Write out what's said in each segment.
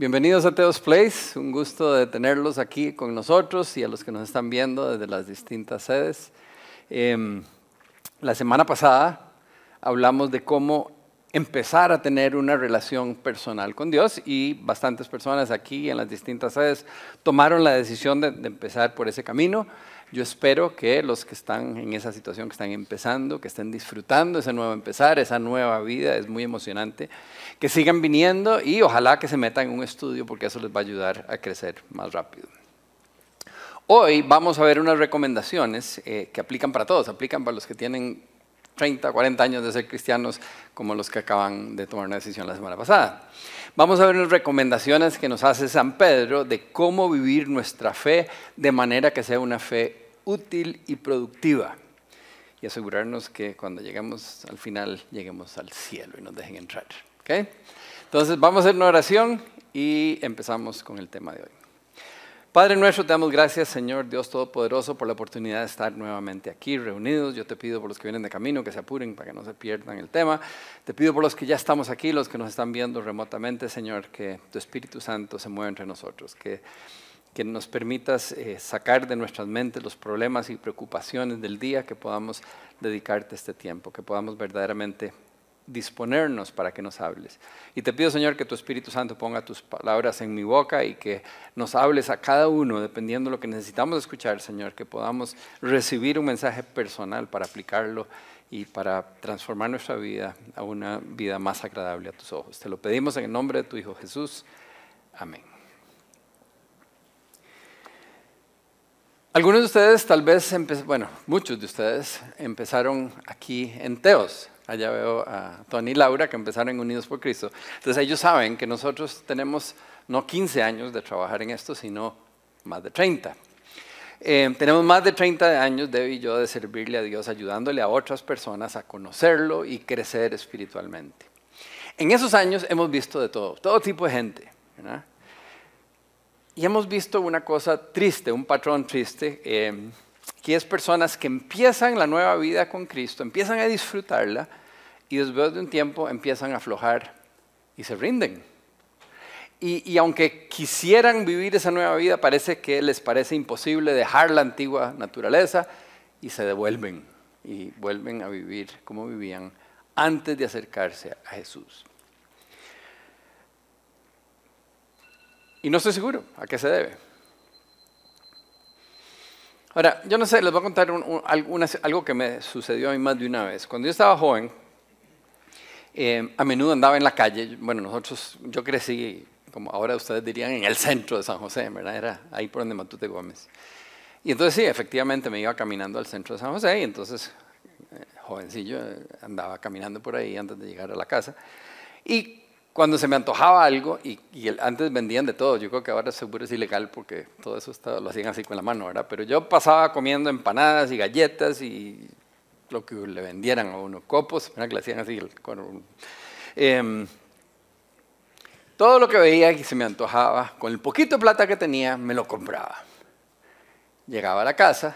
Bienvenidos a Teos Place, un gusto de tenerlos aquí con nosotros y a los que nos están viendo desde las distintas sedes. Em, la semana pasada hablamos de cómo empezar a tener una relación personal con Dios y bastantes personas aquí en las distintas sedes tomaron la decisión de, de empezar por ese camino. Yo espero que los que están en esa situación, que están empezando, que estén disfrutando ese nuevo empezar, esa nueva vida, es muy emocionante, que sigan viniendo y ojalá que se metan en un estudio porque eso les va a ayudar a crecer más rápido. Hoy vamos a ver unas recomendaciones eh, que aplican para todos, aplican para los que tienen 30, 40 años de ser cristianos, como los que acaban de tomar una decisión la semana pasada. Vamos a ver unas recomendaciones que nos hace San Pedro de cómo vivir nuestra fe de manera que sea una fe útil y productiva. Y asegurarnos que cuando lleguemos al final, lleguemos al cielo y nos dejen entrar. ¿okay? Entonces vamos a hacer una oración y empezamos con el tema de hoy. Padre nuestro, te damos gracias, Señor Dios Todopoderoso, por la oportunidad de estar nuevamente aquí reunidos. Yo te pido por los que vienen de camino que se apuren para que no se pierdan el tema. Te pido por los que ya estamos aquí, los que nos están viendo remotamente, Señor, que tu Espíritu Santo se mueva entre nosotros, que, que nos permitas eh, sacar de nuestras mentes los problemas y preocupaciones del día, que podamos dedicarte este tiempo, que podamos verdaderamente disponernos para que nos hables. Y te pido, Señor, que tu Espíritu Santo ponga tus palabras en mi boca y que nos hables a cada uno, dependiendo de lo que necesitamos escuchar, Señor, que podamos recibir un mensaje personal para aplicarlo y para transformar nuestra vida a una vida más agradable a tus ojos. Te lo pedimos en el nombre de tu Hijo Jesús. Amén. Algunos de ustedes tal vez, bueno, muchos de ustedes empezaron aquí en Teos, Allá veo a Tony y Laura que empezaron Unidos por Cristo. Entonces ellos saben que nosotros tenemos no 15 años de trabajar en esto, sino más de 30. Eh, tenemos más de 30 años, Debbie y yo, de servirle a Dios, ayudándole a otras personas a conocerlo y crecer espiritualmente. En esos años hemos visto de todo, todo tipo de gente. Y hemos visto una cosa triste, un patrón triste, eh, que es personas que empiezan la nueva vida con Cristo, empiezan a disfrutarla, y después de un tiempo empiezan a aflojar y se rinden. Y, aunque quisieran vivir esa nueva vida, parece que les parece imposible dejar la antigua naturaleza y se devuelven y vuelven a vivir como vivían antes de acercarse a Jesús. Y no estoy seguro a qué se debe. Ahora, yo no sé, les voy a contar algo que me sucedió a mí más de una vez. Cuando yo estaba joven, eh, a menudo andaba en la calle. Bueno, nosotros, yo crecí, como ahora ustedes dirían, en el centro de San José, ¿verdad? Era ahí por donde Matute Gómez. Y entonces sí, efectivamente me iba caminando al centro de San José y entonces, eh, jovencillo, eh, andaba caminando por ahí antes de llegar a la casa. Y cuando se me antojaba algo, y, antes vendían de todo, yo creo que ahora seguro es ilegal porque todo eso lo hacían así con la mano, ¿verdad? Pero yo pasaba comiendo empanadas y galletas y lo que le vendieran a uno, copos, que le hacían así. Con, eh, todo lo que veía y se me antojaba, con el poquito de plata que tenía, me lo compraba. Llegaba a la casa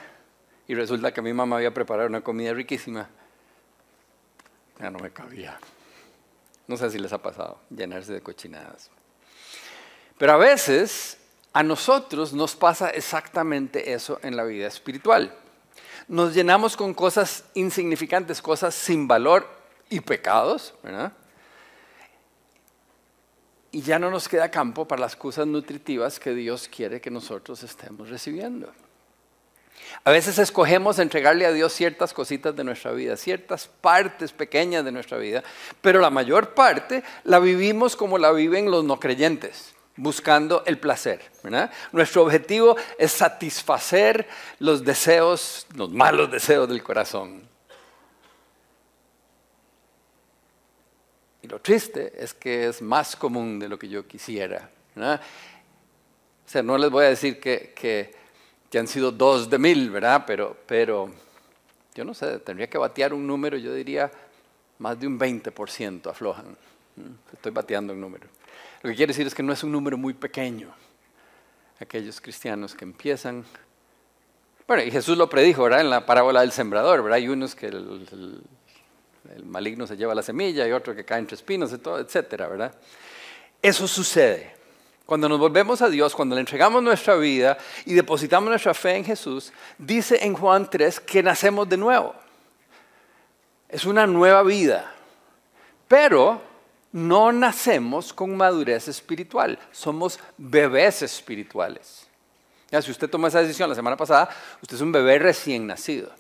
y resulta que mi mamá había preparado una comida riquísima. Ya no me cabía. No sé si les ha pasado, llenarse de cochinadas. Pero a veces a nosotros nos pasa exactamente eso en la vida espiritual nos llenamos con cosas insignificantes, cosas sin valor y pecados, ¿verdad? Y ya no nos queda campo para las cosas nutritivas que Dios quiere que nosotros estemos recibiendo. A veces escogemos entregarle a Dios ciertas cositas de nuestra vida, ciertas partes pequeñas de nuestra vida, pero la mayor parte la vivimos como la viven los no creyentes buscando el placer. Nuestro objetivo es satisfacer los deseos, los malos deseos del corazón. Y lo triste es que es más común de lo que yo quisiera. O sea, no les voy a decir que, que, han sido dos de mil, ¿verdad? Pero, pero yo no sé, tendría que batear un número, yo diría más de un 20% aflojan. Estoy bateando un número. Lo que quiere decir es que no es un número muy pequeño. Aquellos cristianos que empiezan. Bueno, y Jesús lo predijo, ¿verdad? En la parábola del sembrador, ¿verdad? Hay unos que el, maligno se lleva la semilla y otro que cae entre espinos, y todo, etcétera, ¿verdad? Eso sucede. cuando nos volvemos a Dios, cuando le entregamos nuestra vida y depositamos nuestra fe en Jesús, dice en Juan 3 que nacemos de nuevo. Es una nueva vida. Pero no nacemos con madurez espiritual, somos bebés espirituales. Ya, si usted tomó esa decisión la semana pasada, usted es un bebé recién nacido.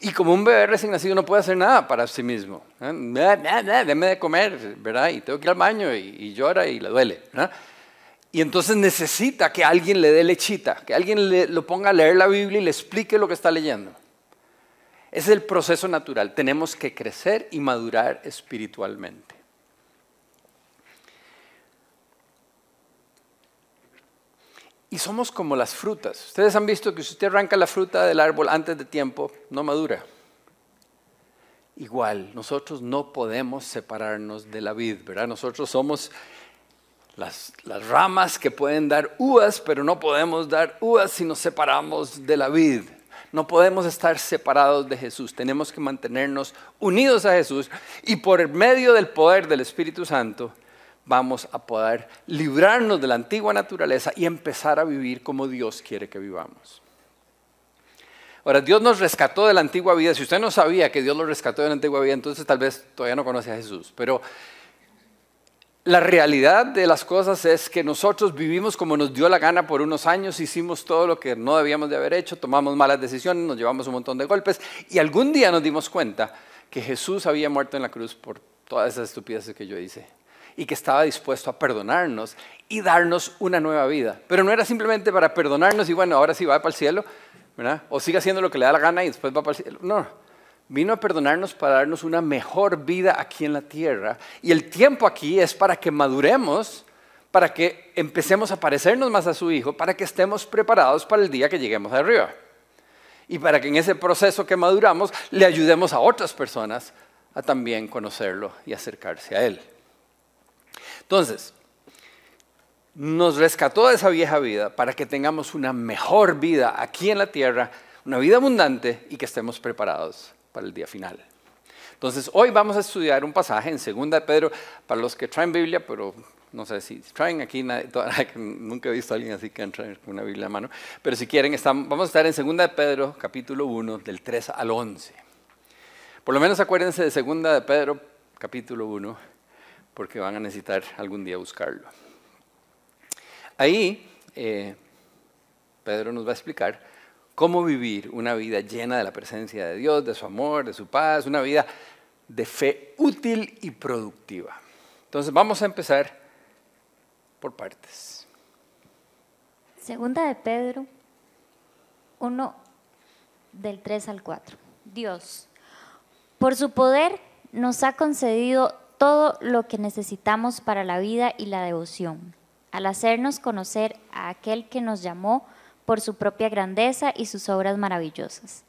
Y como un bebé recién nacido no puede hacer nada para sí mismo. ¿eh? Deme de comer, ¿verdad? Y tengo que ir al baño y, llora y le duele. Y entonces necesita que alguien le dé lechita, que alguien le, lo ponga a leer la Biblia y le explique lo que está leyendo. Ese es el proceso natural. Tenemos que crecer y madurar espiritualmente. Y somos como las frutas. Ustedes han visto que si usted arranca la fruta del árbol antes de tiempo, no madura. Igual, nosotros no podemos separarnos de la vid, ¿verdad? Nosotros somos las, ramas que pueden dar uvas, pero no podemos dar uvas si nos separamos de la vid. No podemos estar separados de Jesús. Tenemos que mantenernos unidos a Jesús y por medio del poder del Espíritu Santo vamos a poder librarnos de la antigua naturaleza y empezar a vivir como Dios quiere que vivamos. Ahora, Dios nos rescató de la antigua vida. Si usted no sabía que Dios lo rescató de la antigua vida, entonces tal vez todavía no conoce a Jesús. Pero la realidad de las cosas es que nosotros vivimos como nos dio la gana por unos años, hicimos todo lo que no debíamos de haber hecho, tomamos malas decisiones, nos llevamos un montón de golpes y algún día nos dimos cuenta que Jesús había muerto en la cruz por todas esas estupideces que yo hice y que estaba dispuesto a perdonarnos y darnos una nueva vida. Pero no era simplemente para perdonarnos y bueno, ahora sí va para el cielo, ¿verdad? O sigue haciendo lo que le da la gana y después va para el cielo. No, vino a perdonarnos para darnos una mejor vida aquí en la tierra. Y el tiempo aquí es para que maduremos, para que empecemos a parecernos más a su Hijo, para que estemos preparados para el día que lleguemos arriba. Y para que en ese proceso que maduramos le ayudemos a otras personas a también conocerlo y acercarse a Él. Entonces, nos rescató de esa vieja vida para que tengamos una mejor vida aquí en la tierra, una vida abundante y que estemos preparados para el día final. Entonces, hoy vamos a estudiar un pasaje en 2 de Pedro, para los que traen Biblia, pero no sé si traen aquí, nunca he visto a alguien así que traer una Biblia a mano, pero si quieren, vamos a estar en 2 de Pedro, capítulo 1, del 3 al 11. Por lo menos acuérdense de 2 de Pedro, capítulo 1 porque van a necesitar algún día buscarlo. Ahí eh, Pedro nos va a explicar cómo vivir una vida llena de la presencia de Dios, de su amor, de su paz, una vida de fe útil y productiva. Entonces vamos a empezar por partes. Segunda de Pedro 1 del 3 al 4. Dios, por su poder nos ha concedido todo lo que necesitamos para la vida y la devoción, al hacernos conocer a aquel que nos llamó por su propia grandeza y sus obras maravillosas.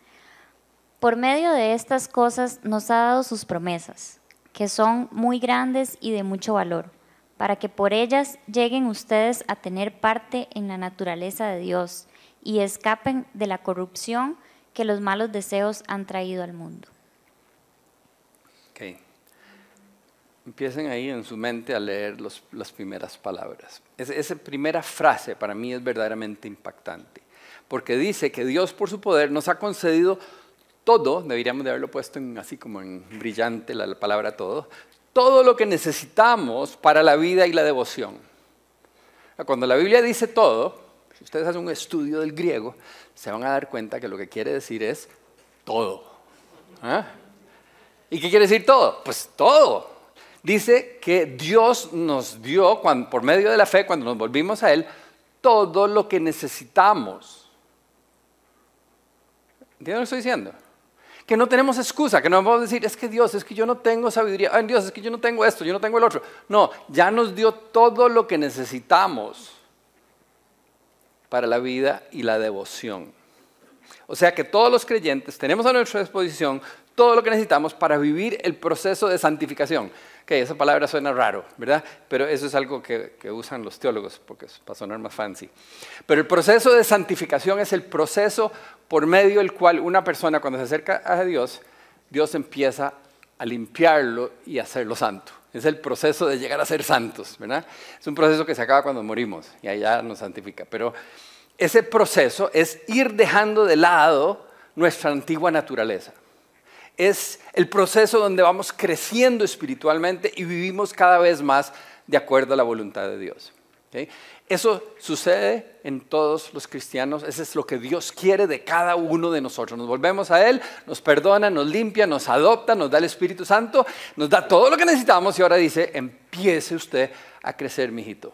Por medio de estas cosas nos ha dado sus promesas, que son muy grandes y de mucho valor, para que por ellas lleguen ustedes a tener parte en la naturaleza de Dios y escapen de la corrupción que los malos deseos han traído al mundo. Empiecen ahí en su mente a leer las primeras palabras. esa primera frase para mí es verdaderamente impactante, porque dice que Dios por su poder nos ha concedido todo, deberíamos de haberlo puesto en, así como en brillante la, palabra todo, todo lo que necesitamos para la vida y la devoción. Cuando la Biblia dice todo, si ustedes hacen un estudio del griego, se van a dar cuenta que lo que quiere decir es todo. ¿Ah? ¿Y qué quiere decir todo? Pues todo dice que Dios nos dio, por medio de la fe, cuando nos volvimos a Él, todo lo que necesitamos. ¿Entienden lo que estoy diciendo? Que no tenemos excusa, que no vamos a decir, es que Dios, es que yo no tengo sabiduría, Dios, es que yo no tengo esto, yo no tengo el otro. No, ya nos dio todo lo que necesitamos para la vida y la devoción. O sea que todos los creyentes tenemos a nuestra disposición todo lo que necesitamos para vivir el proceso de santificación. Que esa palabra suena raro, ¿verdad? Pero eso es algo que, usan los teólogos, porque es para sonar más fancy. Pero el proceso de santificación es el proceso por medio del cual una persona cuando se acerca a Dios, Dios empieza a limpiarlo y hacerlo santo. Es el proceso de llegar a ser santos, ¿verdad? Es un proceso que se acaba cuando morimos y allá nos santifica. Pero ese proceso es ir dejando de lado nuestra antigua naturaleza. Es el proceso donde vamos creciendo espiritualmente y vivimos cada vez más de acuerdo a la voluntad de Dios. Eso sucede en todos los cristianos, eso es lo que Dios quiere de cada uno de nosotros. Nos volvemos a Él, nos perdona, nos limpia, nos adopta, nos da el Espíritu Santo, nos da todo lo que necesitamos y ahora dice, empiece usted a crecer, mijito.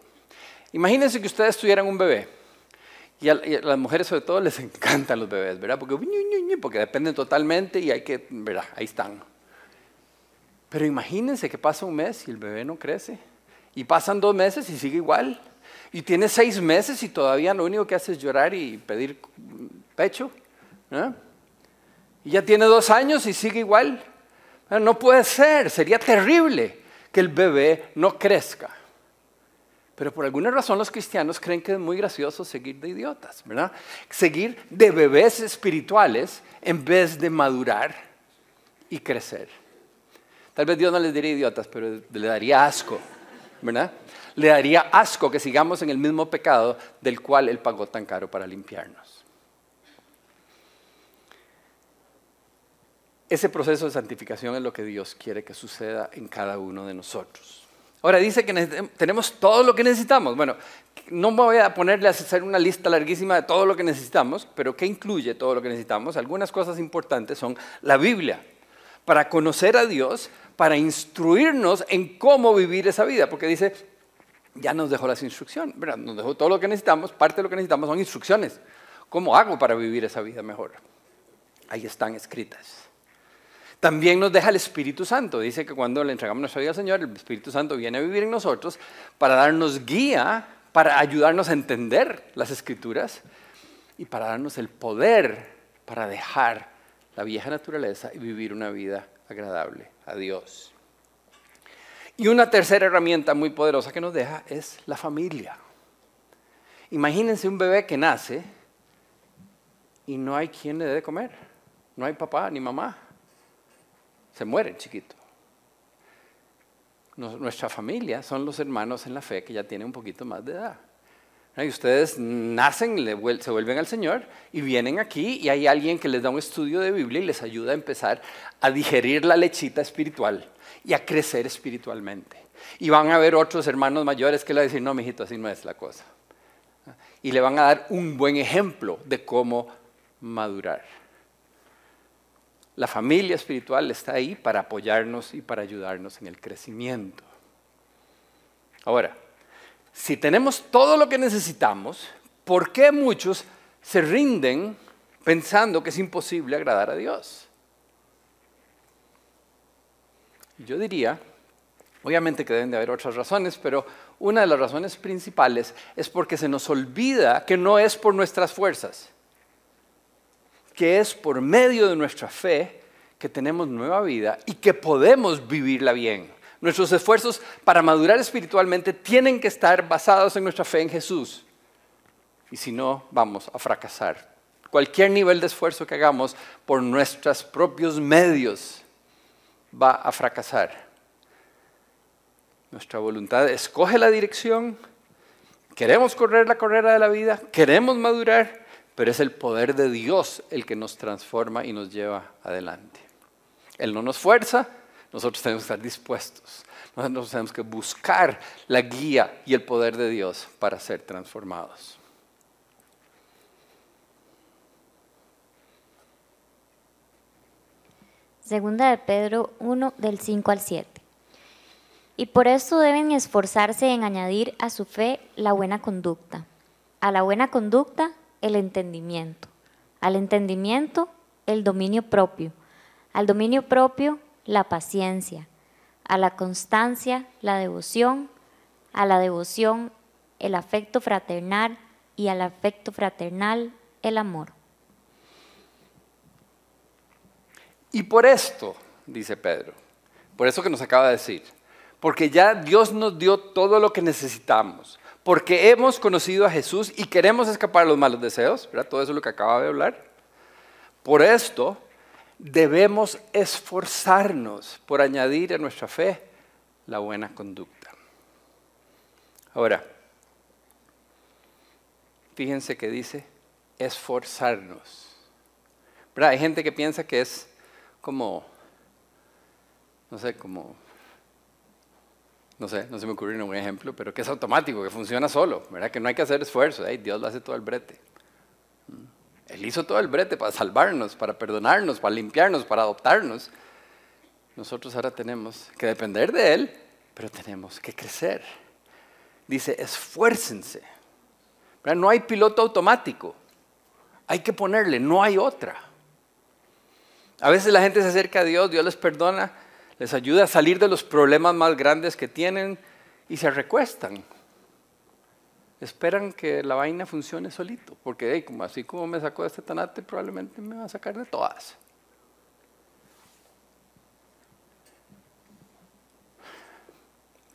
Imagínense que ustedes tuvieran un bebé. Y a, las mujeres sobre todo les encantan los bebés, ¿verdad? Porque, porque dependen totalmente y hay que, ¿verdad? Ahí están. Pero imagínense que pasa un mes y el bebé no crece. Y pasan dos meses y sigue igual. Y tiene seis meses y todavía lo único que hace es llorar y pedir pecho. Y ya tiene dos años y sigue igual. No puede ser, sería terrible que el bebé no crezca. Pero por alguna razón los cristianos creen que es muy gracioso seguir de idiotas, ¿verdad? Seguir de bebés espirituales en vez de madurar y crecer. Tal vez Dios no les diría idiotas, pero le daría asco, ¿verdad? le daría asco que sigamos en el mismo pecado del cual Él pagó tan caro para limpiarnos. Ese proceso de santificación es lo que Dios quiere que suceda en cada uno de nosotros. Ahora dice que tenemos todo lo que necesitamos. Bueno, no voy a ponerle a hacer una lista larguísima de todo lo que necesitamos, pero ¿qué incluye todo lo que necesitamos? Algunas cosas importantes son la Biblia, para conocer a Dios, para instruirnos en cómo vivir esa vida, porque dice, ya nos dejó las instrucciones, nos dejó todo lo que necesitamos, parte de lo que necesitamos son instrucciones. ¿Cómo hago para vivir esa vida mejor? Ahí están escritas. También nos deja el Espíritu Santo. Dice que cuando le entregamos nuestra vida al Señor, el Espíritu Santo viene a vivir en nosotros para darnos guía, para ayudarnos a entender las Escrituras y para darnos el poder para dejar la vieja naturaleza y vivir una vida agradable a Dios. Y una tercera herramienta muy poderosa que nos deja es la familia. Imagínense un bebé que nace y no hay quien le dé de comer. No hay papá ni mamá. Se muere chiquito. Nuestra familia son los hermanos en la fe que ya tienen un poquito más de edad. Y ustedes nacen, se vuelven al Señor y vienen aquí y hay alguien que les da un estudio de Biblia y les ayuda a empezar a digerir la lechita espiritual y a crecer espiritualmente. Y van a ver otros hermanos mayores que le van a decir, no, mijito, así no es la cosa. Y le van a dar un buen ejemplo de cómo madurar. La familia espiritual está ahí para apoyarnos y para ayudarnos en el crecimiento. Ahora, si tenemos todo lo que necesitamos, ¿por qué muchos se rinden pensando que es imposible agradar a Dios? Yo diría, obviamente que deben de haber otras razones, pero una de las razones principales es porque se nos olvida que no es por nuestras fuerzas, que es por medio de nuestra fe que tenemos nueva vida y que podemos vivirla bien. Nuestros esfuerzos para madurar espiritualmente tienen que estar basados en nuestra fe en Jesús. Y si no, vamos a fracasar. Cualquier nivel de esfuerzo que hagamos por nuestros propios medios va a fracasar. Nuestra voluntad escoge la dirección, queremos correr la carrera de la vida, queremos madurar, pero es el poder de Dios el que nos transforma y nos lleva adelante. Él no nos fuerza, nosotros tenemos que estar dispuestos. Nosotros tenemos que buscar la guía y el poder de Dios para ser transformados. Segunda de Pedro 1 del 5 al 7. Y por eso deben esforzarse en añadir a su fe la buena conducta, a la buena conducta el entendimiento, al entendimiento el dominio propio, al dominio propio la paciencia, a la constancia la devoción, a la devoción el afecto fraternal. Y al afecto fraternal el amor. Y por esto, dice Pedro, por eso que nos acaba de decir, porque ya Dios nos dio todo lo que necesitamos, porque hemos conocido a Jesús y queremos escapar de los malos deseos, ¿verdad? Todo eso es lo que acaba de hablar. Por esto, debemos esforzarnos por añadir a nuestra fe la buena conducta. Ahora, fíjense que dice esforzarnos. Hay gente que piensa que es como, no sé, como, no sé, no se me ocurre ningún ejemplo, pero que es automático, que funciona solo, ¿verdad? Que no hay que hacer esfuerzo, Dios lo hace todo el brete. Él hizo todo el brete para salvarnos, para perdonarnos, para limpiarnos, para adoptarnos. Nosotros ahora tenemos que depender de Él, pero tenemos que crecer. Dice, esfuércense. No hay piloto automático. Hay que ponerle, no hay otra. A veces la gente se acerca a Dios, Dios les perdona, les ayuda a salir de los problemas más grandes que tienen y se recuestan esperan que la vaina funcione solito, porque como, así como me sacó de este tanate, probablemente me va a sacar de todas.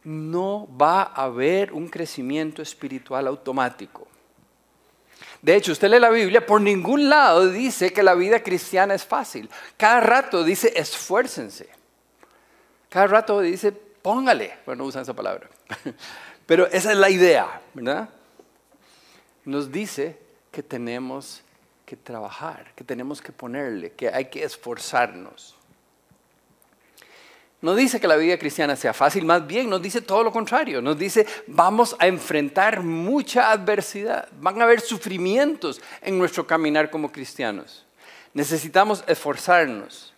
No va a haber un crecimiento espiritual automático. De hecho, usted lee la Biblia, por ningún lado dice que la vida cristiana es fácil. Cada rato dice esfuércense. Cada rato dice póngale. Bueno, no usan esa palabra. Pero esa es la idea, ¿verdad? nos dice que tenemos que trabajar, que tenemos que ponerle, que hay que esforzarnos. No dice que la vida cristiana sea fácil, más bien nos dice todo lo contrario. Nos dice, vamos a enfrentar mucha adversidad, van a haber sufrimientos en nuestro caminar como cristianos. Necesitamos esforzarnos,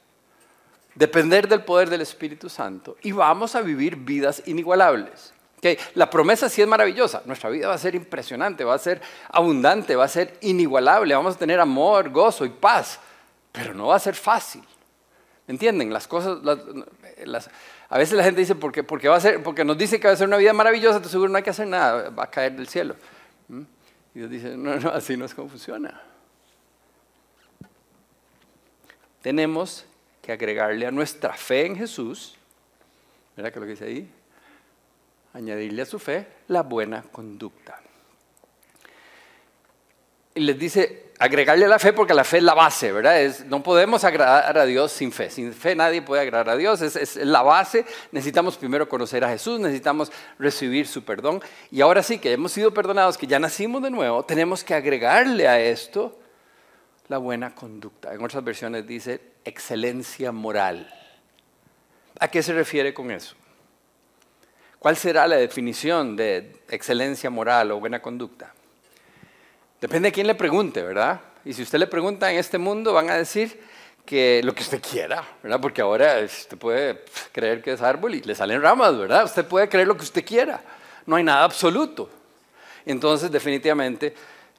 depender del poder del Espíritu Santo y vamos a vivir vidas inigualables. La promesa sí es maravillosa. Nuestra vida va a ser impresionante, va a ser abundante, va a ser inigualable. Vamos a tener amor, gozo y paz. Pero no va a ser fácil. ¿Entienden? Las cosas, a veces la gente dice, porque, porque, va a ser, porque nos dice que va a ser una vida maravillosa, entonces seguro no hay que hacer nada, va a caer del cielo. ¿Mm? Y Dios dice, no, no, así no es como funciona. Tenemos que agregarle a nuestra fe en Jesús, ¿verdad que lo que dice ahí? añadirle a su fe la buena conducta. Y les dice, agregarle a la fe porque la fe es la base, ¿verdad? Es, no podemos agradar a Dios sin fe. Sin fe nadie puede agradar a Dios, es, es la base. Necesitamos primero conocer a Jesús, necesitamos recibir su perdón. Y ahora sí que hemos sido perdonados, que ya nacimos de nuevo, tenemos que agregarle a esto la buena conducta. En otras versiones dice excelencia moral. ¿A qué se refiere con eso? ¿Cuál será la definición de excelencia moral o buena conducta? Depende de quién le pregunte, ¿verdad? Y si usted le pregunta en este mundo, van a decir que lo que usted quiera, ¿verdad? Porque ahora usted puede creer que es árbol y le salen ramas, ¿verdad? Usted puede creer lo que usted quiera. No hay nada absoluto. Entonces, definitivamente,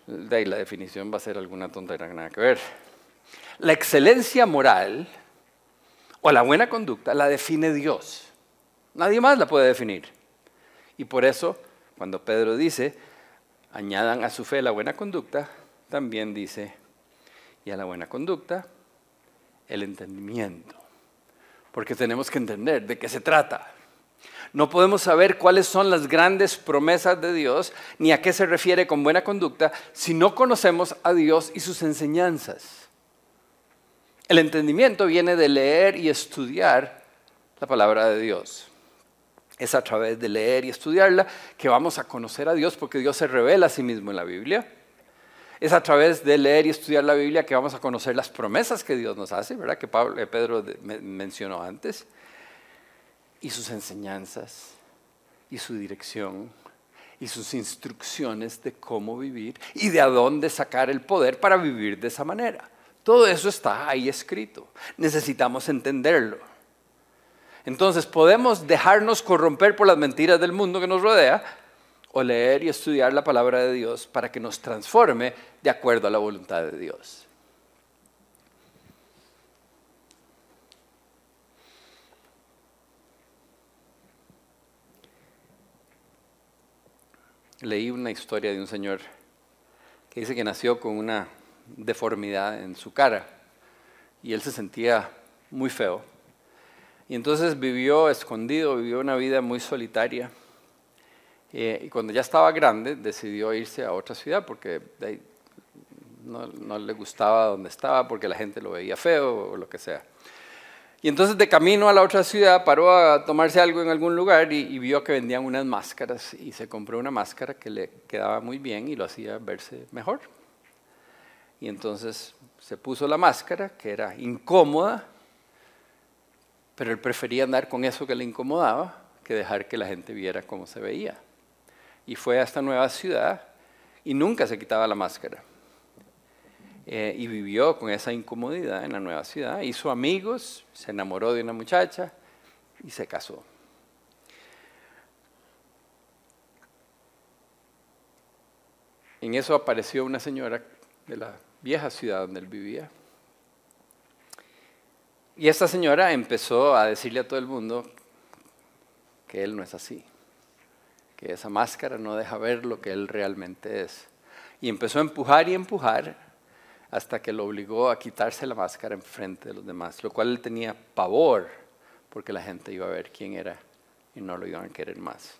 de ahí la definición va a ser alguna tontería, nada que ver. La excelencia moral o la buena conducta la define Dios. Nadie más la puede definir. Y por eso, cuando Pedro dice, añadan a su fe la buena conducta, también dice, y a la buena conducta, el entendimiento. Porque tenemos que entender de qué se trata. No podemos saber cuáles son las grandes promesas de Dios, ni a qué se refiere con buena conducta, si no conocemos a Dios y sus enseñanzas. El entendimiento viene de leer y estudiar la palabra de Dios. Es a través de leer y estudiarla que vamos a conocer a Dios porque Dios se revela a sí mismo en la Biblia. Es a través de leer y estudiar la Biblia que vamos a conocer las promesas que Dios nos hace, ¿verdad? Que Pablo, eh, Pedro mencionó antes. Y sus enseñanzas y su dirección y sus instrucciones de cómo vivir y de a dónde sacar el poder para vivir de esa manera. Todo eso está ahí escrito. Necesitamos entenderlo. Entonces podemos dejarnos corromper por las mentiras del mundo que nos rodea o leer y estudiar la palabra de Dios para que nos transforme de acuerdo a la voluntad de Dios. Leí una historia de un señor que dice que nació con una deformidad en su cara y él se sentía muy feo y entonces vivió escondido, vivió una vida muy solitaria. Eh, y cuando ya estaba grande, decidió irse a otra ciudad porque no, no le gustaba donde estaba porque la gente lo veía feo o lo que sea. Y entonces de camino a la otra ciudad paró a tomarse algo en algún lugar y, vio que vendían unas máscaras y se compró una máscara que le quedaba muy bien y lo hacía verse mejor. Y entonces se puso la máscara, que era incómoda, pero él prefería andar con eso que le incomodaba que dejar que la gente viera cómo se veía. Y fue a esta nueva ciudad y nunca se quitaba la máscara. Eh, y vivió con esa incomodidad en la nueva ciudad. Hizo amigos, se enamoró de una muchacha y se casó. En eso apareció una señora de la vieja ciudad donde él vivía. Y esta señora empezó a decirle a todo el mundo que él no es así, que esa máscara no deja ver lo que él realmente es. Y empezó a empujar y empujar hasta que lo obligó a quitarse la máscara en frente de los demás, lo cual él tenía pavor porque la gente iba a ver quién era y no lo iban a querer más.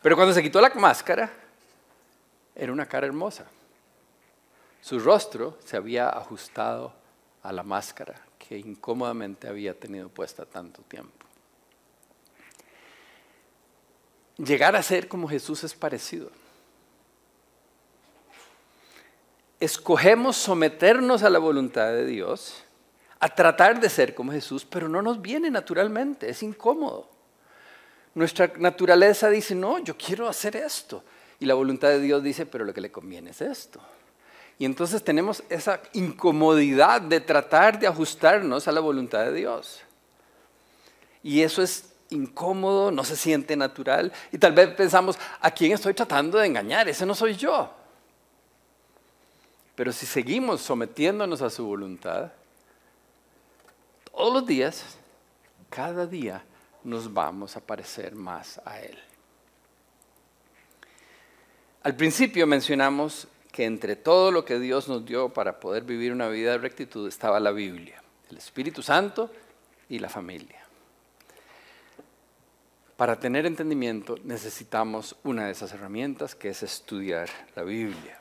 Pero cuando se quitó la máscara, era una cara hermosa. Su rostro se había ajustado a la máscara que incómodamente había tenido puesta tanto tiempo. Llegar a ser como Jesús es parecido. escogemos someternos a la voluntad de Dios, a tratar de ser como Jesús, pero no nos viene naturalmente, es incómodo. Nuestra naturaleza dice, no, yo quiero hacer esto. Y la voluntad de Dios dice, pero lo que le conviene es esto. Y entonces tenemos esa incomodidad de tratar de ajustarnos a la voluntad de Dios. Y eso es incómodo, no se siente natural. Y tal vez pensamos, ¿a quién estoy tratando de engañar? Ese no soy yo. Pero si seguimos sometiéndonos a su voluntad, todos los días, cada día, nos vamos a parecer más a Él. Al principio mencionamos que entre todo lo que Dios nos dio para poder vivir una vida de rectitud estaba la Biblia, el Espíritu Santo y la familia. Para tener entendimiento necesitamos una de esas herramientas que es estudiar la Biblia.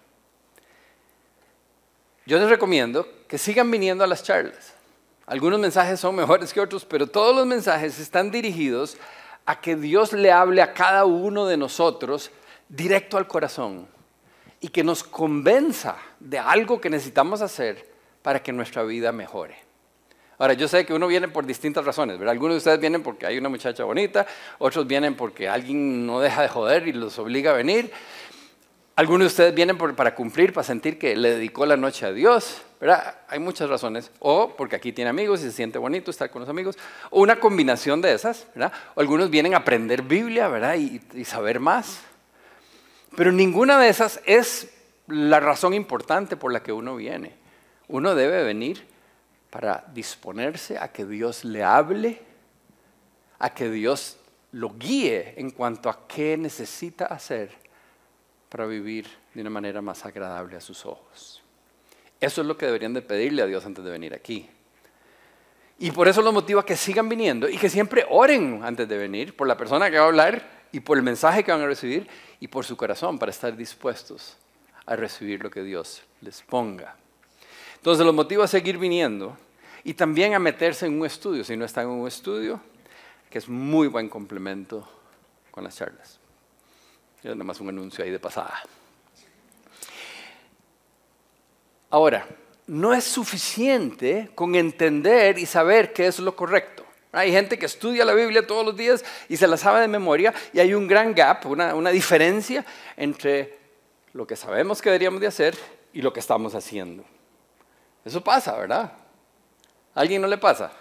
Yo les recomiendo que sigan viniendo a las charlas. Algunos mensajes son mejores que otros, pero todos los mensajes están dirigidos a que Dios le hable a cada uno de nosotros directo al corazón y que nos convenza de algo que necesitamos hacer para que nuestra vida mejore. Ahora, yo sé que uno viene por distintas razones, ¿verdad? Algunos de ustedes vienen porque hay una muchacha bonita, otros vienen porque alguien no deja de joder y los obliga a venir, algunos de ustedes vienen para cumplir, para sentir que le dedicó la noche a Dios, ¿verdad? Hay muchas razones. O porque aquí tiene amigos y se siente bonito estar con los amigos. O una combinación de esas, ¿verdad? O algunos vienen a aprender Biblia, ¿verdad? Y, y saber más. Pero ninguna de esas es la razón importante por la que uno viene. Uno debe venir para disponerse a que Dios le hable, a que Dios lo guíe en cuanto a qué necesita hacer para vivir de una manera más agradable a sus ojos. Eso es lo que deberían de pedirle a Dios antes de venir aquí. Y por eso los motiva que sigan viniendo y que siempre oren antes de venir por la persona que va a hablar y por el mensaje que van a recibir y por su corazón para estar dispuestos a recibir lo que Dios les ponga. Entonces los motiva a seguir viniendo y también a meterse en un estudio, si no están en un estudio, que es muy buen complemento con las charlas. Y nada más un anuncio ahí de pasada. Ahora, no es suficiente con entender y saber qué es lo correcto. Hay gente que estudia la Biblia todos los días y se la sabe de memoria y hay un gran gap, una, diferencia entre lo que sabemos que deberíamos de hacer y lo que estamos haciendo. Eso pasa, ¿verdad? ¿A alguien no le pasa?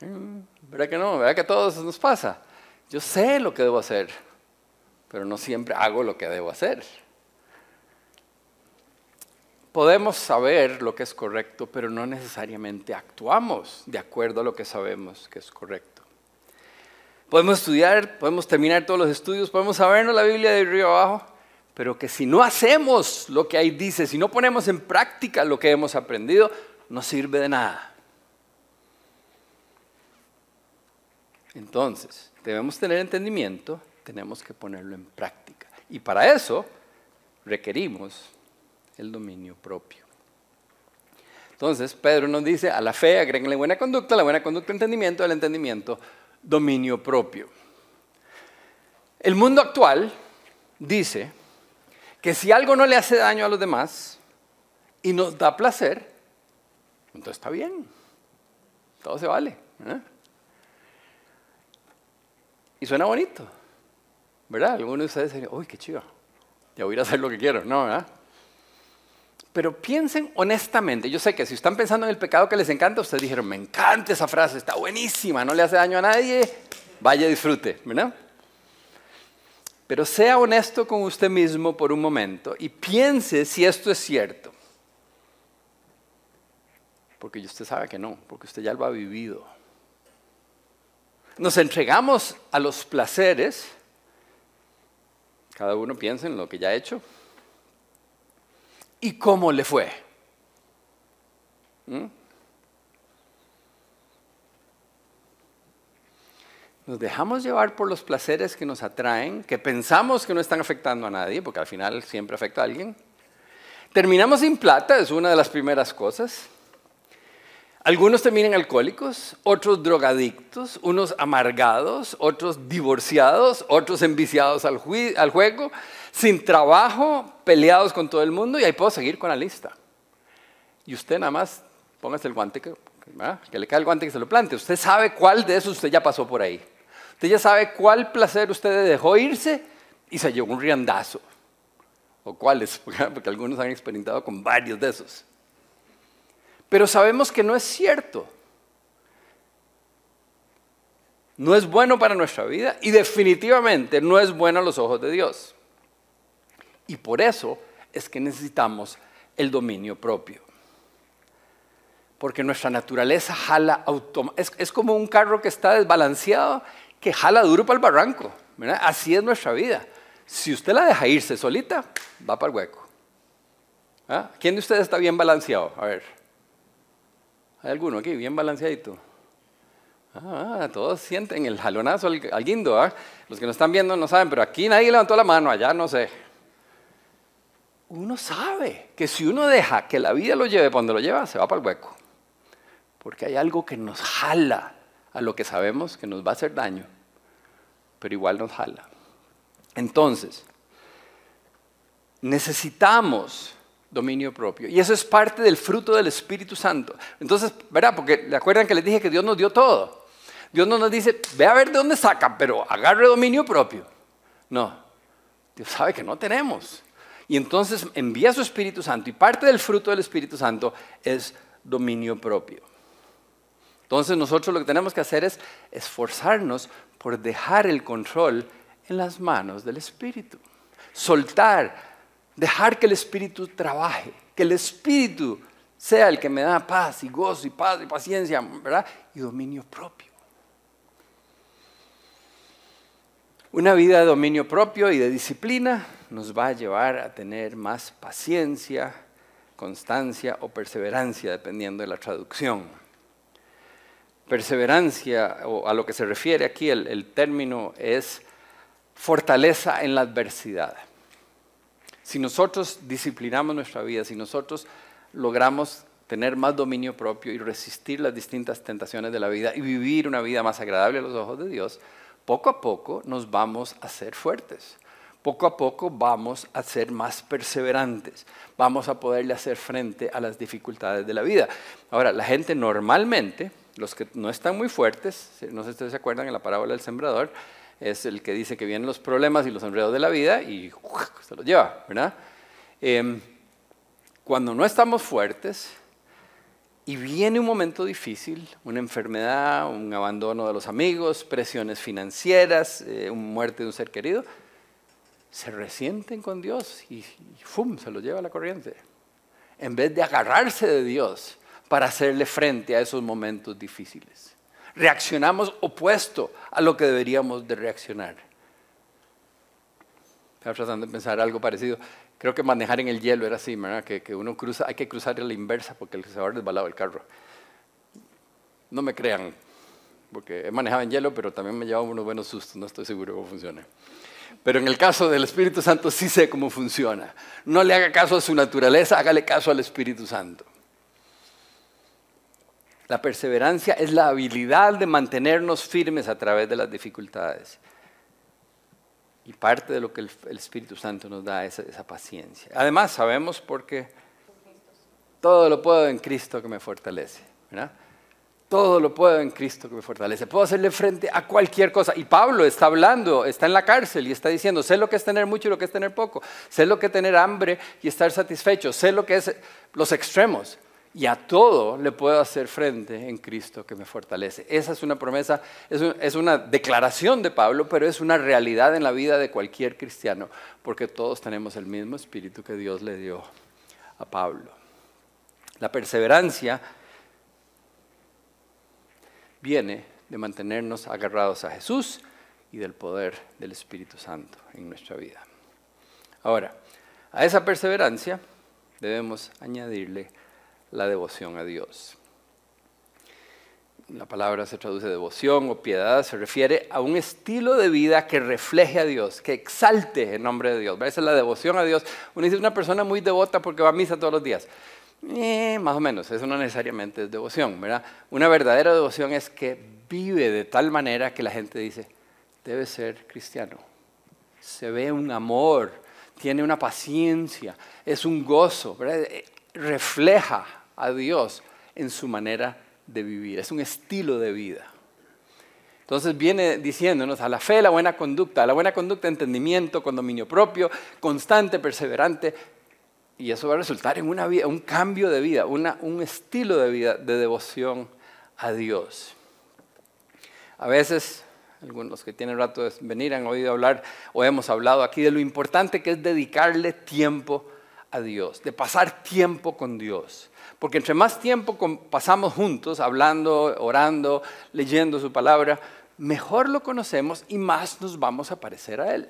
Mm, ¿Verdad que no? ¿Verdad que a todos nos pasa? Yo sé lo que debo hacer, pero no siempre hago lo que debo hacer. Podemos saber lo que es correcto, pero no necesariamente actuamos de acuerdo a lo que sabemos que es correcto. Podemos estudiar, podemos terminar todos los estudios, podemos sabernos la Biblia de río abajo, pero que si no hacemos lo que ahí dice, si no ponemos en práctica lo que hemos aprendido, no sirve de nada. Entonces, debemos tener entendimiento tenemos que ponerlo en práctica. Y para eso requerimos el dominio propio. Entonces, Pedro nos dice, a la fe agréguenle buena conducta, la buena conducta entendimiento, al entendimiento dominio propio. El mundo actual dice que si algo no le hace daño a los demás y nos da placer, entonces está bien, todo se vale. ¿eh? Y suena bonito, ¿verdad? Algunos de ustedes dicen, uy, qué chido, ya voy a hacer lo que quiero, ¿no? ¿verdad? Pero piensen honestamente, yo sé que si están pensando en el pecado que les encanta, ustedes dijeron, me encanta esa frase, está buenísima, no le hace daño a nadie, vaya disfrute, ¿verdad? Pero sea honesto con usted mismo por un momento y piense si esto es cierto. Porque usted sabe que no, porque usted ya lo ha vivido. Nos entregamos a los placeres, cada uno piensa en lo que ya ha hecho, ¿Y cómo le fue? ¿Mm? Nos dejamos llevar por los placeres que nos atraen, que pensamos que no están afectando a nadie, porque al final siempre afecta a alguien. Terminamos sin plata, es una de las primeras cosas. Algunos terminan alcohólicos, otros drogadictos, unos amargados, otros divorciados, otros enviciados al, al juego, sin trabajo, peleados con todo el mundo y ahí puedo seguir con la lista. Y usted nada más póngase el guante, que, que le cae el guante que se lo plante. Usted sabe cuál de esos usted ya pasó por ahí. Usted ya sabe cuál placer usted dejó irse y se llevó un riandazo. O cuáles, porque algunos han experimentado con varios de esos. Pero sabemos que no es cierto. No es bueno para nuestra vida y definitivamente no es bueno a los ojos de Dios. Y por eso es que necesitamos el dominio propio. Porque nuestra naturaleza jala automáticamente. Es, como un carro que está desbalanceado, que jala duro para el barranco. Así es nuestra vida. Si usted la deja irse solita, va para el hueco. ¿Ah? ¿Quién de ustedes está bien balanceado? A ver. ¿Hay alguno aquí bien balanceadito? Ah, todos sienten el jalonazo al, guindo. ¿ah? Los que nos están viendo no saben, pero aquí nadie levantó la mano, allá no sé uno sabe que si uno deja que la vida lo lleve cuando lo lleva, se va para el hueco. Porque hay algo que nos jala a lo que sabemos que nos va a hacer daño, pero igual nos jala. Entonces, necesitamos dominio propio. Y eso es parte del fruto del Espíritu Santo. Entonces, ¿verdad? Porque acuerdan que les dije que Dios nos dio todo. Dios no nos dice, ve a ver de dónde saca, pero agarre dominio propio. No, Dios sabe que no tenemos. Y entonces envía su Espíritu Santo y parte del fruto del Espíritu Santo es dominio propio. Entonces nosotros lo que tenemos que hacer es esforzarnos por dejar el control en las manos del Espíritu. Soltar, dejar que el Espíritu trabaje, que el Espíritu sea el que me da paz y gozo y paz y paciencia, ¿verdad? Y dominio propio. Una vida de dominio propio y de disciplina nos va a llevar a tener más paciencia, constancia o perseverancia, dependiendo de la traducción. Perseverancia, o a lo que se refiere aquí el, término, es fortaleza en la adversidad. Si nosotros disciplinamos nuestra vida, si nosotros logramos tener más dominio propio y resistir las distintas tentaciones de la vida y vivir una vida más agradable a los ojos de Dios, poco a poco nos vamos a ser fuertes poco a poco vamos a ser más perseverantes, vamos a poderle hacer frente a las dificultades de la vida. Ahora, la gente normalmente, los que no están muy fuertes, no sé si ustedes se acuerdan en la parábola del sembrador, es el que dice que vienen los problemas y los enredos de la vida y se los lleva, ¿verdad? Em, cuando no estamos fuertes y viene un momento difícil, una enfermedad, un abandono de los amigos, presiones financieras, eh, una muerte de un ser querido, se resienten con Dios y, ¡fum! se lo lleva a la corriente. En vez de agarrarse de Dios para hacerle frente a esos momentos difíciles. Reaccionamos opuesto a lo que deberíamos de reaccionar. Estaba tratando de pensar algo parecido. Creo que manejar en el hielo era así, ¿verdad? Que, uno cruza, hay que cruzar a la inversa porque se va desbalado el carro. No me crean, porque he manejado en hielo, pero también me he unos buenos sustos, no estoy seguro cómo funciona. Pero en el caso del Espíritu Santo sí sé cómo funciona. No le haga caso a su naturaleza, hágale caso al Espíritu Santo. La perseverancia es la habilidad de mantenernos firmes a través de las dificultades. Y parte de lo que el, Espíritu Santo nos da es esa paciencia. Además, sabemos porque todo lo puedo en Cristo que me fortalece. ¿verdad? Todo lo puedo en Cristo que me fortalece. Puedo hacerle frente a cualquier cosa. Y Pablo está hablando, está en la cárcel y está diciendo, sé lo que es tener mucho y lo que es tener poco. Sé lo que es tener hambre y estar satisfecho. Sé lo que es los extremos. Y a todo le puedo hacer frente en Cristo que me fortalece. Esa es una promesa, es, una declaración de Pablo, pero es una realidad en la vida de cualquier cristiano, porque todos tenemos el mismo espíritu que Dios le dio a Pablo. La perseverancia viene de mantenernos agarrados a Jesús y del poder del Espíritu Santo en nuestra vida. Ahora, a esa perseverancia debemos añadirle la devoción a Dios. La palabra se traduce devoción o piedad, se refiere a un estilo de vida que refleje a Dios, que exalte el nombre de Dios. Esa es la devoción a Dios. Uno dice una persona muy devota porque va a misa todos los días. Eh, más o menos, eso no necesariamente es devoción, ¿verdad? Una verdadera devoción es que vive de tal manera que la gente dice, debe ser cristiano. Se ve un amor, tiene una paciencia, es un gozo, eh, refleja a Dios en su manera de vivir, es un estilo de vida. Entonces viene diciéndonos a la fe, la buena conducta, a la buena conducta, entendimiento, condominio propio, constante, perseverante, y eso va a resultar en una vida, un cambio de vida, un estilo de vida de devoción a Dios. A veces, algunos que tienen rato de venir han oído hablar o hemos hablado aquí de lo importante que es dedicarle tiempo a Dios, de pasar tiempo con Dios. Porque entre más tiempo pasamos juntos, hablando, orando, leyendo su palabra, mejor lo conocemos y más nos vamos a parecer a Él.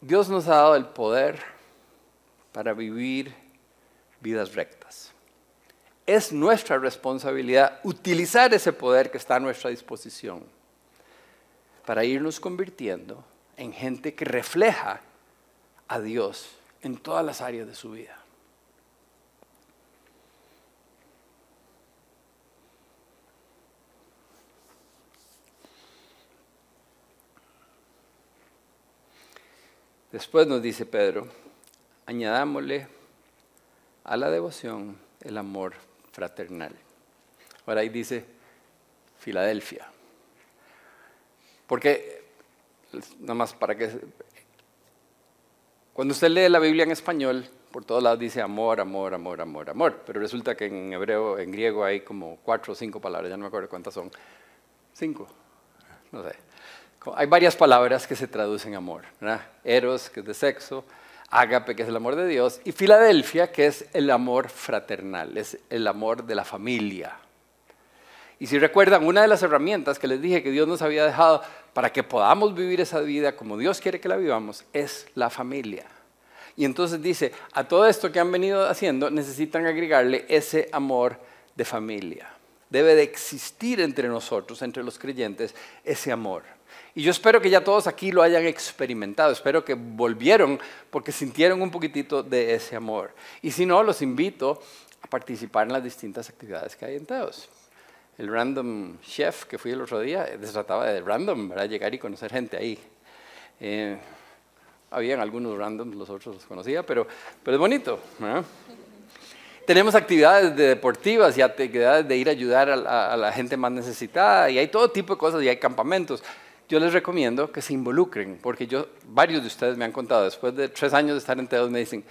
Dios nos ha dado el poder para vivir vidas rectas. Es nuestra responsabilidad utilizar ese poder que está a nuestra disposición para irnos convirtiendo en gente que refleja a Dios en todas las áreas de su vida. Después nos dice Pedro, añadámosle a la devoción el amor fraternal. Ahora ahí dice Filadelfia. Porque, nada más para que... Cuando usted lee la Biblia en español, por todos lados dice amor, amor, amor, amor, amor. Pero resulta que en hebreo, en griego hay como cuatro o cinco palabras, ya no me acuerdo cuántas son. Cinco, no sé. Hay varias palabras que se traducen amor. Eros, que es de sexo, ágape, que es el amor de Dios, y Filadelfia, que es el amor fraternal, es el amor de la familia. Y si recuerdan, una de las herramientas que les dije que Dios nos había dejado para que podamos vivir esa vida como Dios quiere que la vivamos, es la familia. Y entonces dice, a todo esto que han venido haciendo necesitan agregarle ese amor de familia. Debe de existir entre nosotros, entre los creyentes, ese amor. Y yo espero que ya todos aquí lo hayan experimentado, espero que volvieron porque sintieron un poquitito de ese amor. Y si no, los invito a participar en las distintas actividades que hay en Teos. El Random Chef que fui el otro día, eh, se trataba de random, ¿verdad? llegar y conocer gente ahí. Eh, habían algunos randoms, los otros los conocía, pero, pero es bonito. Tenemos actividades deportivas y actividades de ir a ayudar a la gente más necesitada y hay todo tipo de cosas y hay campamentos yo les recomiendo que se involucren, porque yo, varios de ustedes me han contado, después de tres años de estar en TEDOS, me dicen,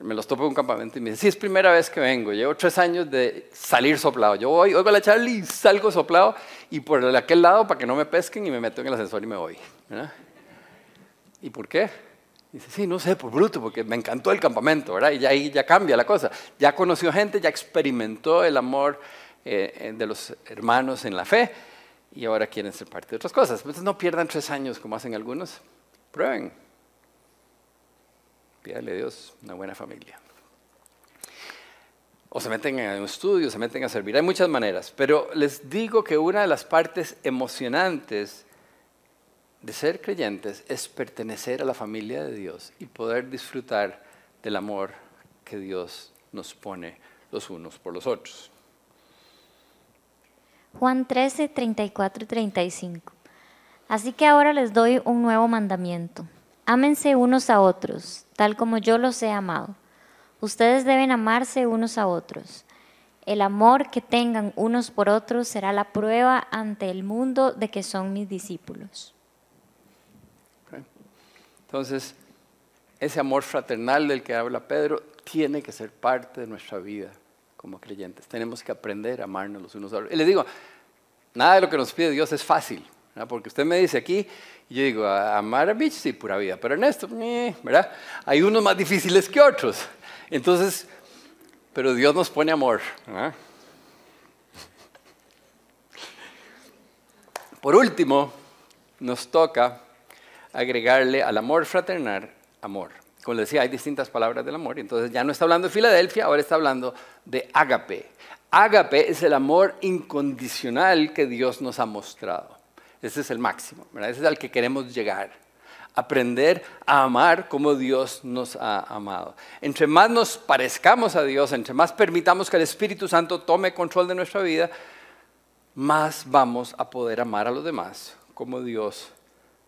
me los topo en un campamento y me dicen, sí, es primera vez que vengo, llevo tres años de salir soplado. Yo voy, oigo a la Charlie y salgo soplado y por aquel lado para que no me pesquen y me meto en el ascensor y me voy. ¿Y por qué? Dice, sí, no sé, por bruto, porque me encantó el campamento, ¿verdad? Y ahí ya cambia la cosa. Ya conoció gente, ya experimentó el amor eh, de los hermanos en la fe y ahora quieren ser parte de otras cosas. Entonces no pierdan tres años como hacen algunos. Prueben. Pídale a Dios una buena familia. o se meten en un estudio, se meten a servir. Hay muchas maneras, pero les digo que una de las partes emocionantes de ser creyentes es pertenecer a la familia de Dios y poder disfrutar del amor que Dios nos pone los unos por los otros. Juan 13, 34 y 35. Así que ahora les doy un nuevo mandamiento. Ámense unos a otros, tal como yo los he amado. Ustedes deben amarse unos a otros. El amor que tengan unos por otros será la prueba ante el mundo de que son mis discípulos. Entonces, ese amor fraternal del que habla Pedro tiene que ser parte de nuestra vida como creyentes. Tenemos que aprender a amarnos los unos a los otros. Y les digo, nada de lo que nos pide Dios es fácil, porque usted me dice aquí, yo digo, amar a Beach, sí, pura vida, pero Ernesto, eh, ¿verdad? Hay unos más difíciles que otros. Entonces, pero Dios nos pone amor. Por último, nos toca agregarle al amor fraternal amor. Como les decía, hay distintas palabras del amor. Entonces ya no está hablando de Filadelfia, ahora está hablando de ágape. Ágape es el amor incondicional que Dios nos ha mostrado. Ese es el máximo, ¿verdad? ese es al que queremos llegar. Aprender a amar como Dios nos ha amado. Entre más nos parezcamos a Dios, entre más permitamos que el Espíritu Santo tome control de nuestra vida, más vamos a poder amar a los demás como Dios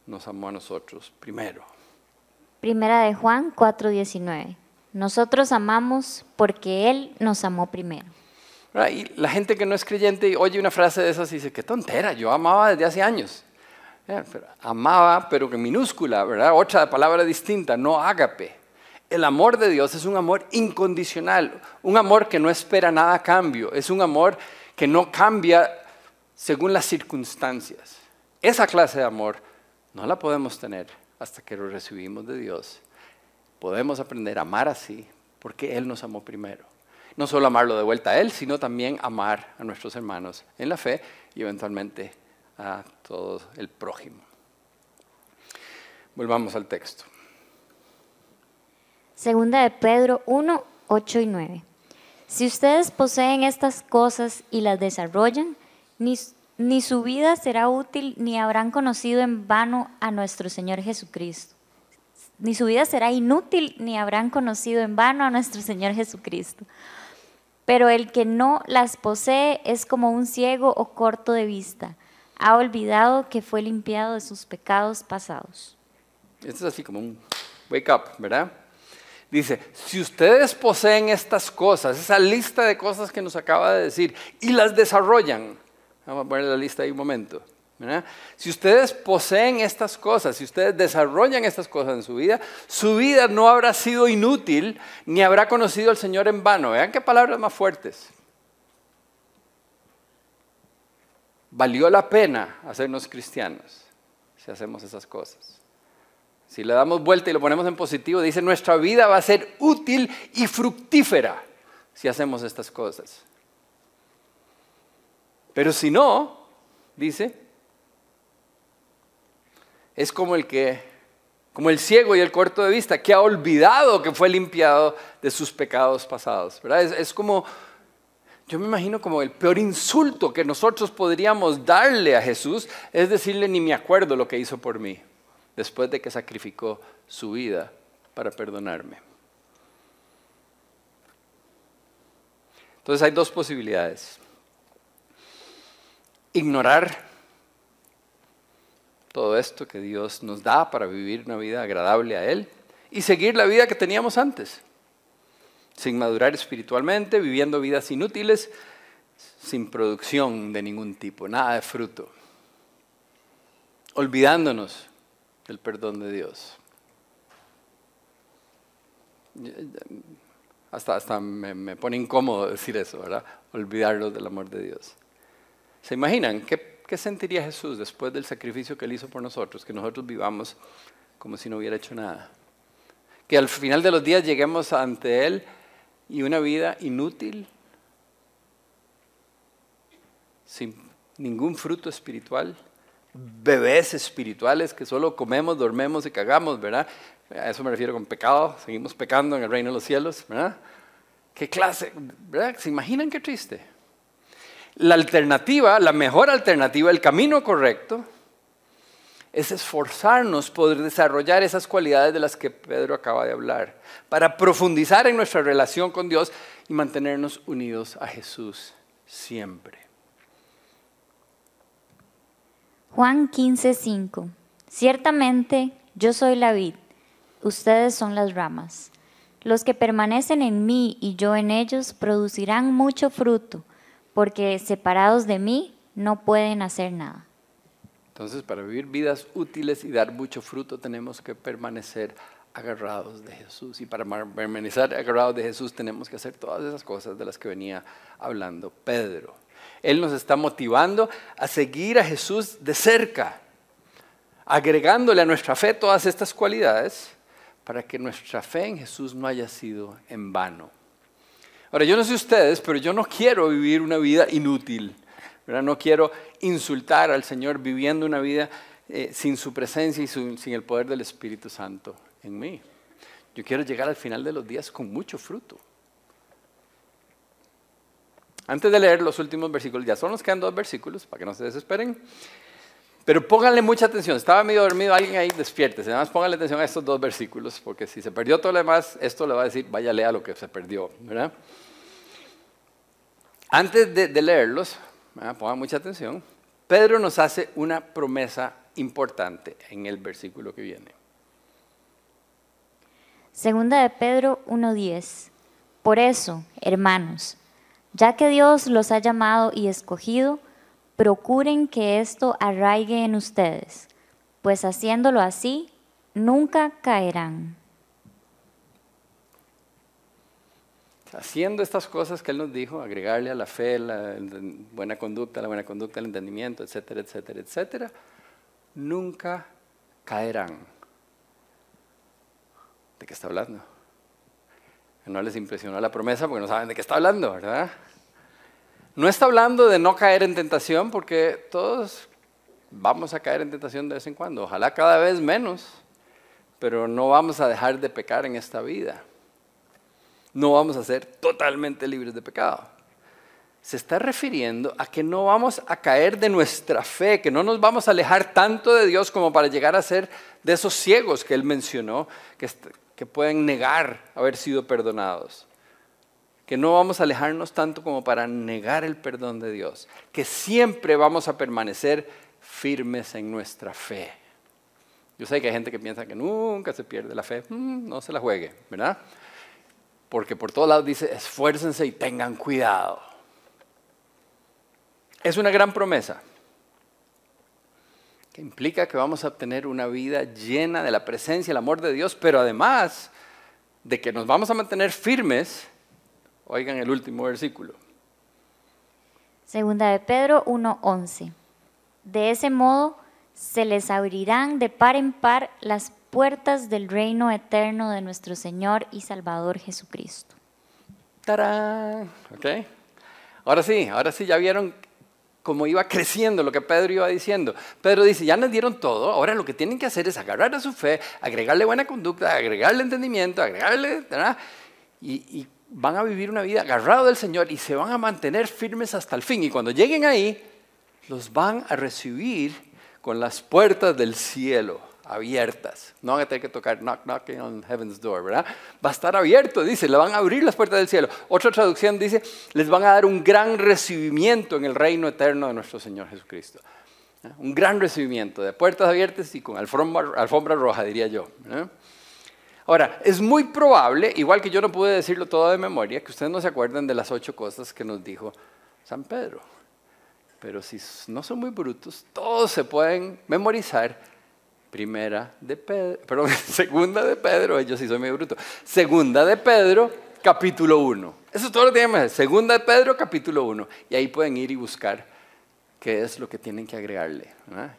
nos amó a nosotros primero. Primera de Juan 4:19. Nosotros amamos porque Él nos amó primero. Y la gente que no es creyente oye una frase de esas y dice, qué tontera, yo amaba desde hace años. amaba, pero que minúscula, ¿verdad? Otra palabra distinta, no ágape. El amor de Dios es un amor incondicional, un amor que no espera nada a cambio, es un amor que no cambia según las circunstancias. Esa clase de amor no la podemos tener hasta que lo recibimos de Dios. Podemos aprender a amar así porque Él nos amó primero. No solo amarlo de vuelta a Él, sino también amar a nuestros hermanos en la fe y eventualmente a todo el prójimo. Volvamos al texto. Segunda de Pedro 1, 8 y 9. Si ustedes poseen estas cosas y las desarrollan, ni, ni su vida será útil ni habrán conocido en vano a nuestro Señor Jesucristo. Ni su vida será inútil ni habrán conocido en vano a nuestro Señor Jesucristo. Pero el que no las posee es como un ciego o corto de vista. Ha olvidado que fue limpiado de sus pecados pasados. Esto es así como un wake up, ¿verdad? Dice, si ustedes poseen estas cosas, esa lista de cosas que nos acaba de decir, y las desarrollan, vamos a poner la lista ahí un momento, si ustedes poseen estas cosas, si ustedes desarrollan estas cosas en su vida, su vida no habrá sido inútil ni habrá conocido al Señor en vano. Vean qué palabras más fuertes. Valió la pena hacernos cristianos si hacemos esas cosas. Si le damos vuelta y lo ponemos en positivo, dice, nuestra vida va a ser útil y fructífera si hacemos estas cosas. Pero si no, dice, es como el que, como el ciego y el corto de vista, que ha olvidado que fue limpiado de sus pecados pasados. ¿verdad? Es, como, yo me imagino como el peor insulto que nosotros podríamos darle a Jesús es decirle ni me acuerdo lo que hizo por mí, después de que sacrificó su vida para perdonarme. Entonces hay dos posibilidades. Ignorar todo esto que Dios nos da para vivir una vida agradable a Él y seguir la vida que teníamos antes, sin madurar espiritualmente, viviendo vidas inútiles, sin producción de ningún tipo, nada de fruto, olvidándonos del perdón de Dios. Hasta, hasta me, me pone incómodo decir eso, ¿verdad? Olvidarnos del amor de Dios. ¿Se imaginan qué ¿qué sentiría Jesús después del sacrificio que Él hizo por nosotros? Que nosotros vivamos como si no hubiera hecho nada. Que al final de los días lleguemos ante Él y una vida inútil, sin ningún fruto espiritual, bebés espirituales que solo comemos, dormemos y cagamos, ¿verdad? A eso me refiero con pecado, seguimos pecando en el reino de los cielos, ¿verdad? ¿Qué clase? ¿verdad? ¿Se imaginan qué triste? La alternativa, la mejor alternativa, el camino correcto, es esforzarnos por desarrollar esas cualidades de las que Pedro acaba de hablar, para profundizar en nuestra relación con Dios y mantenernos unidos a Jesús siempre. Juan 15:5 Ciertamente yo soy la vid, ustedes son las ramas. Los que permanecen en mí y yo en ellos producirán mucho fruto, porque separados de mí no pueden hacer nada. Entonces, para vivir vidas útiles y dar mucho fruto, tenemos que permanecer agarrados de Jesús. Y para permanecer agarrados de Jesús, tenemos que hacer todas esas cosas de las que venía hablando Pedro. Él nos está motivando a seguir a Jesús de cerca, agregándole a nuestra fe todas estas cualidades para que nuestra fe en Jesús no haya sido en vano. Ahora, yo no sé ustedes, pero yo no quiero vivir una vida inútil. No quiero insultar al Señor viviendo una vida eh, sin su presencia y sin el poder del Espíritu Santo en mí. Yo quiero llegar al final de los días con mucho fruto. Antes de leer los últimos versículos, ya solo nos quedan dos versículos para que no se desesperen. Pero pónganle mucha atención. Estaba medio dormido alguien ahí, despiértese. Además, pónganle atención a estos dos versículos, porque si se perdió todo lo demás, esto le va a decir, vaya, lea lo que se perdió. ¿verdad? Antes de, leerlos, Ah, pongan mucha atención, Pedro nos hace una promesa importante en el versículo que viene. Segunda de Pedro 1.10. Por eso, hermanos, ya que Dios los ha llamado y escogido, procuren que esto arraigue en ustedes, pues haciéndolo así, nunca caerán. haciendo estas cosas que Él nos dijo, agregarle a la fe la buena conducta, la buena conducta, el entendimiento, etcétera, etcétera, etcétera, nunca caerán. ¿De qué está hablando? No les impresionó la promesa porque no saben de qué está hablando, ¿verdad? No está hablando de no caer en tentación porque todos vamos a caer en tentación de vez en cuando, ojalá cada vez menos, pero no vamos a dejar de pecar en esta vida no vamos a ser totalmente libres de pecado. Se está refiriendo a que no vamos a caer de nuestra fe, que no nos vamos a alejar tanto de Dios como para llegar a ser de esos ciegos que él mencionó, que, pueden negar haber sido perdonados. Que no vamos a alejarnos tanto como para negar el perdón de Dios. Que siempre vamos a permanecer firmes en nuestra fe. Yo sé que hay gente que piensa que nunca se pierde la fe. Mm, no se la juegue, ¿verdad? porque por todos lados dice, esfuércense y tengan cuidado. Es una gran promesa que implica que vamos a obtener una vida llena de la presencia y el amor de Dios, pero además de que nos vamos a mantener firmes, oigan el último versículo. Segunda de Pedro 1:11. De ese modo se les abrirán de par en par las puertas del reino eterno de nuestro Señor y Salvador Jesucristo. ¡Tarán! ¿Ok? Ahora sí, ahora sí, ya vieron cómo iba creciendo lo que Pedro iba diciendo. Pedro dice, ya nos dieron todo, ahora lo que tienen que hacer es agarrar a su fe, agregarle buena conducta, agregarle entendimiento, agregarle... Y, y van a vivir una vida agarrado del Señor y se van a mantener firmes hasta el fin. Y cuando lleguen ahí, los van a recibir con las puertas del cielo abiertas. No van a tener que tocar knock knocking on heaven's door, ¿verdad? Va a estar abierto, dice, le van a abrir las puertas del cielo. Otra traducción dice, les van a dar un gran recibimiento en el reino eterno de nuestro Señor Jesucristo. ¿Eh? Un gran recibimiento de puertas abiertas y con alfombra, alfombra roja, diría yo. ¿eh? Ahora, es muy probable, igual que yo no pude decirlo todo de memoria, que ustedes no se acuerden de las ocho cosas que nos dijo San Pedro. Pero si no son muy brutos, todos se pueden memorizar Primera de Pedro, perdón, segunda de Pedro, yo sí soy medio bruto. Segunda de Pedro, capítulo 1. Eso es todo lo que tenemos. Segunda de Pedro, capítulo 1. Y ahí pueden ir y buscar qué es lo que tienen que agregarle.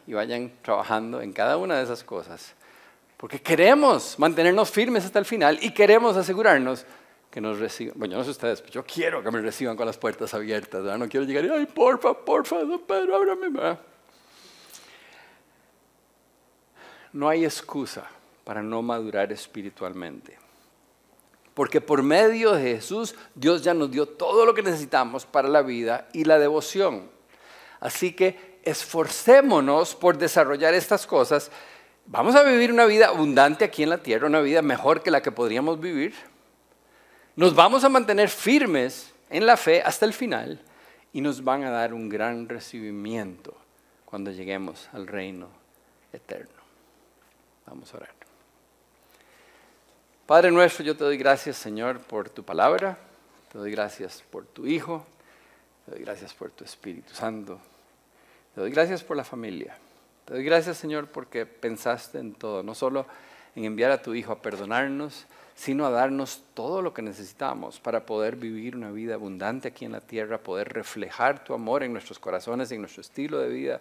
Y vayan trabajando en cada una de esas cosas. Porque queremos mantenernos firmes hasta el final y queremos asegurarnos que nos reciban. Bueno, yo no sé ustedes, pero yo quiero que me reciban con las puertas abiertas. No quiero llegar y, ay, porfa, porfa, don Pedro, ábrame. ¿verdad? no hay excusa para no madurar espiritualmente. porque por medio de Jesús Dios ya nos dio todo lo que necesitamos para la vida y la devoción. Así que esforcémonos por desarrollar estas cosas. Vamos a vivir una vida abundante aquí en la tierra, una vida mejor que la que podríamos vivir. Nos vamos a mantener firmes en la fe hasta el final y nos van a dar un gran recibimiento cuando lleguemos al reino eterno. Vamos a orar. Padre nuestro, yo te doy gracias, Señor, por tu palabra. Te doy gracias por tu Hijo. Te doy gracias por tu Espíritu Santo. Te doy gracias por la familia. Gracias, Señor, porque pensaste en todo, no solo en enviar a tu Hijo a perdonarnos, sino a darnos todo lo que necesitamos para poder vivir una vida abundante aquí en la tierra, poder reflejar tu amor en nuestros corazones, en nuestro estilo de vida,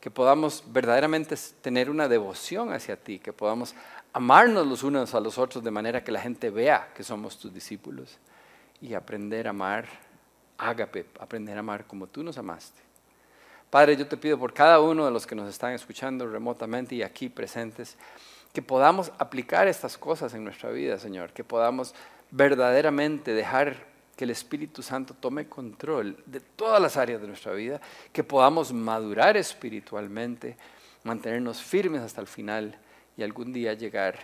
que podamos verdaderamente tener una devoción hacia ti, que podamos amarnos los unos a los otros de manera que la gente vea que somos tus discípulos y aprender a amar, ágape, aprender a amar como tú nos amaste. Padre, yo te pido por cada uno de los que nos están escuchando remotamente y aquí presentes, que podamos aplicar estas cosas en nuestra vida, Señor, que podamos verdaderamente dejar que el Espíritu Santo tome control de todas las áreas de nuestra vida, que podamos madurar espiritualmente, mantenernos firmes hasta el final y algún día llegar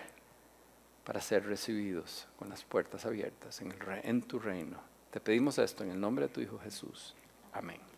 para ser recibidos con las puertas abiertas en, tu reino. Te pedimos esto en el nombre de tu Hijo Jesús. Amén.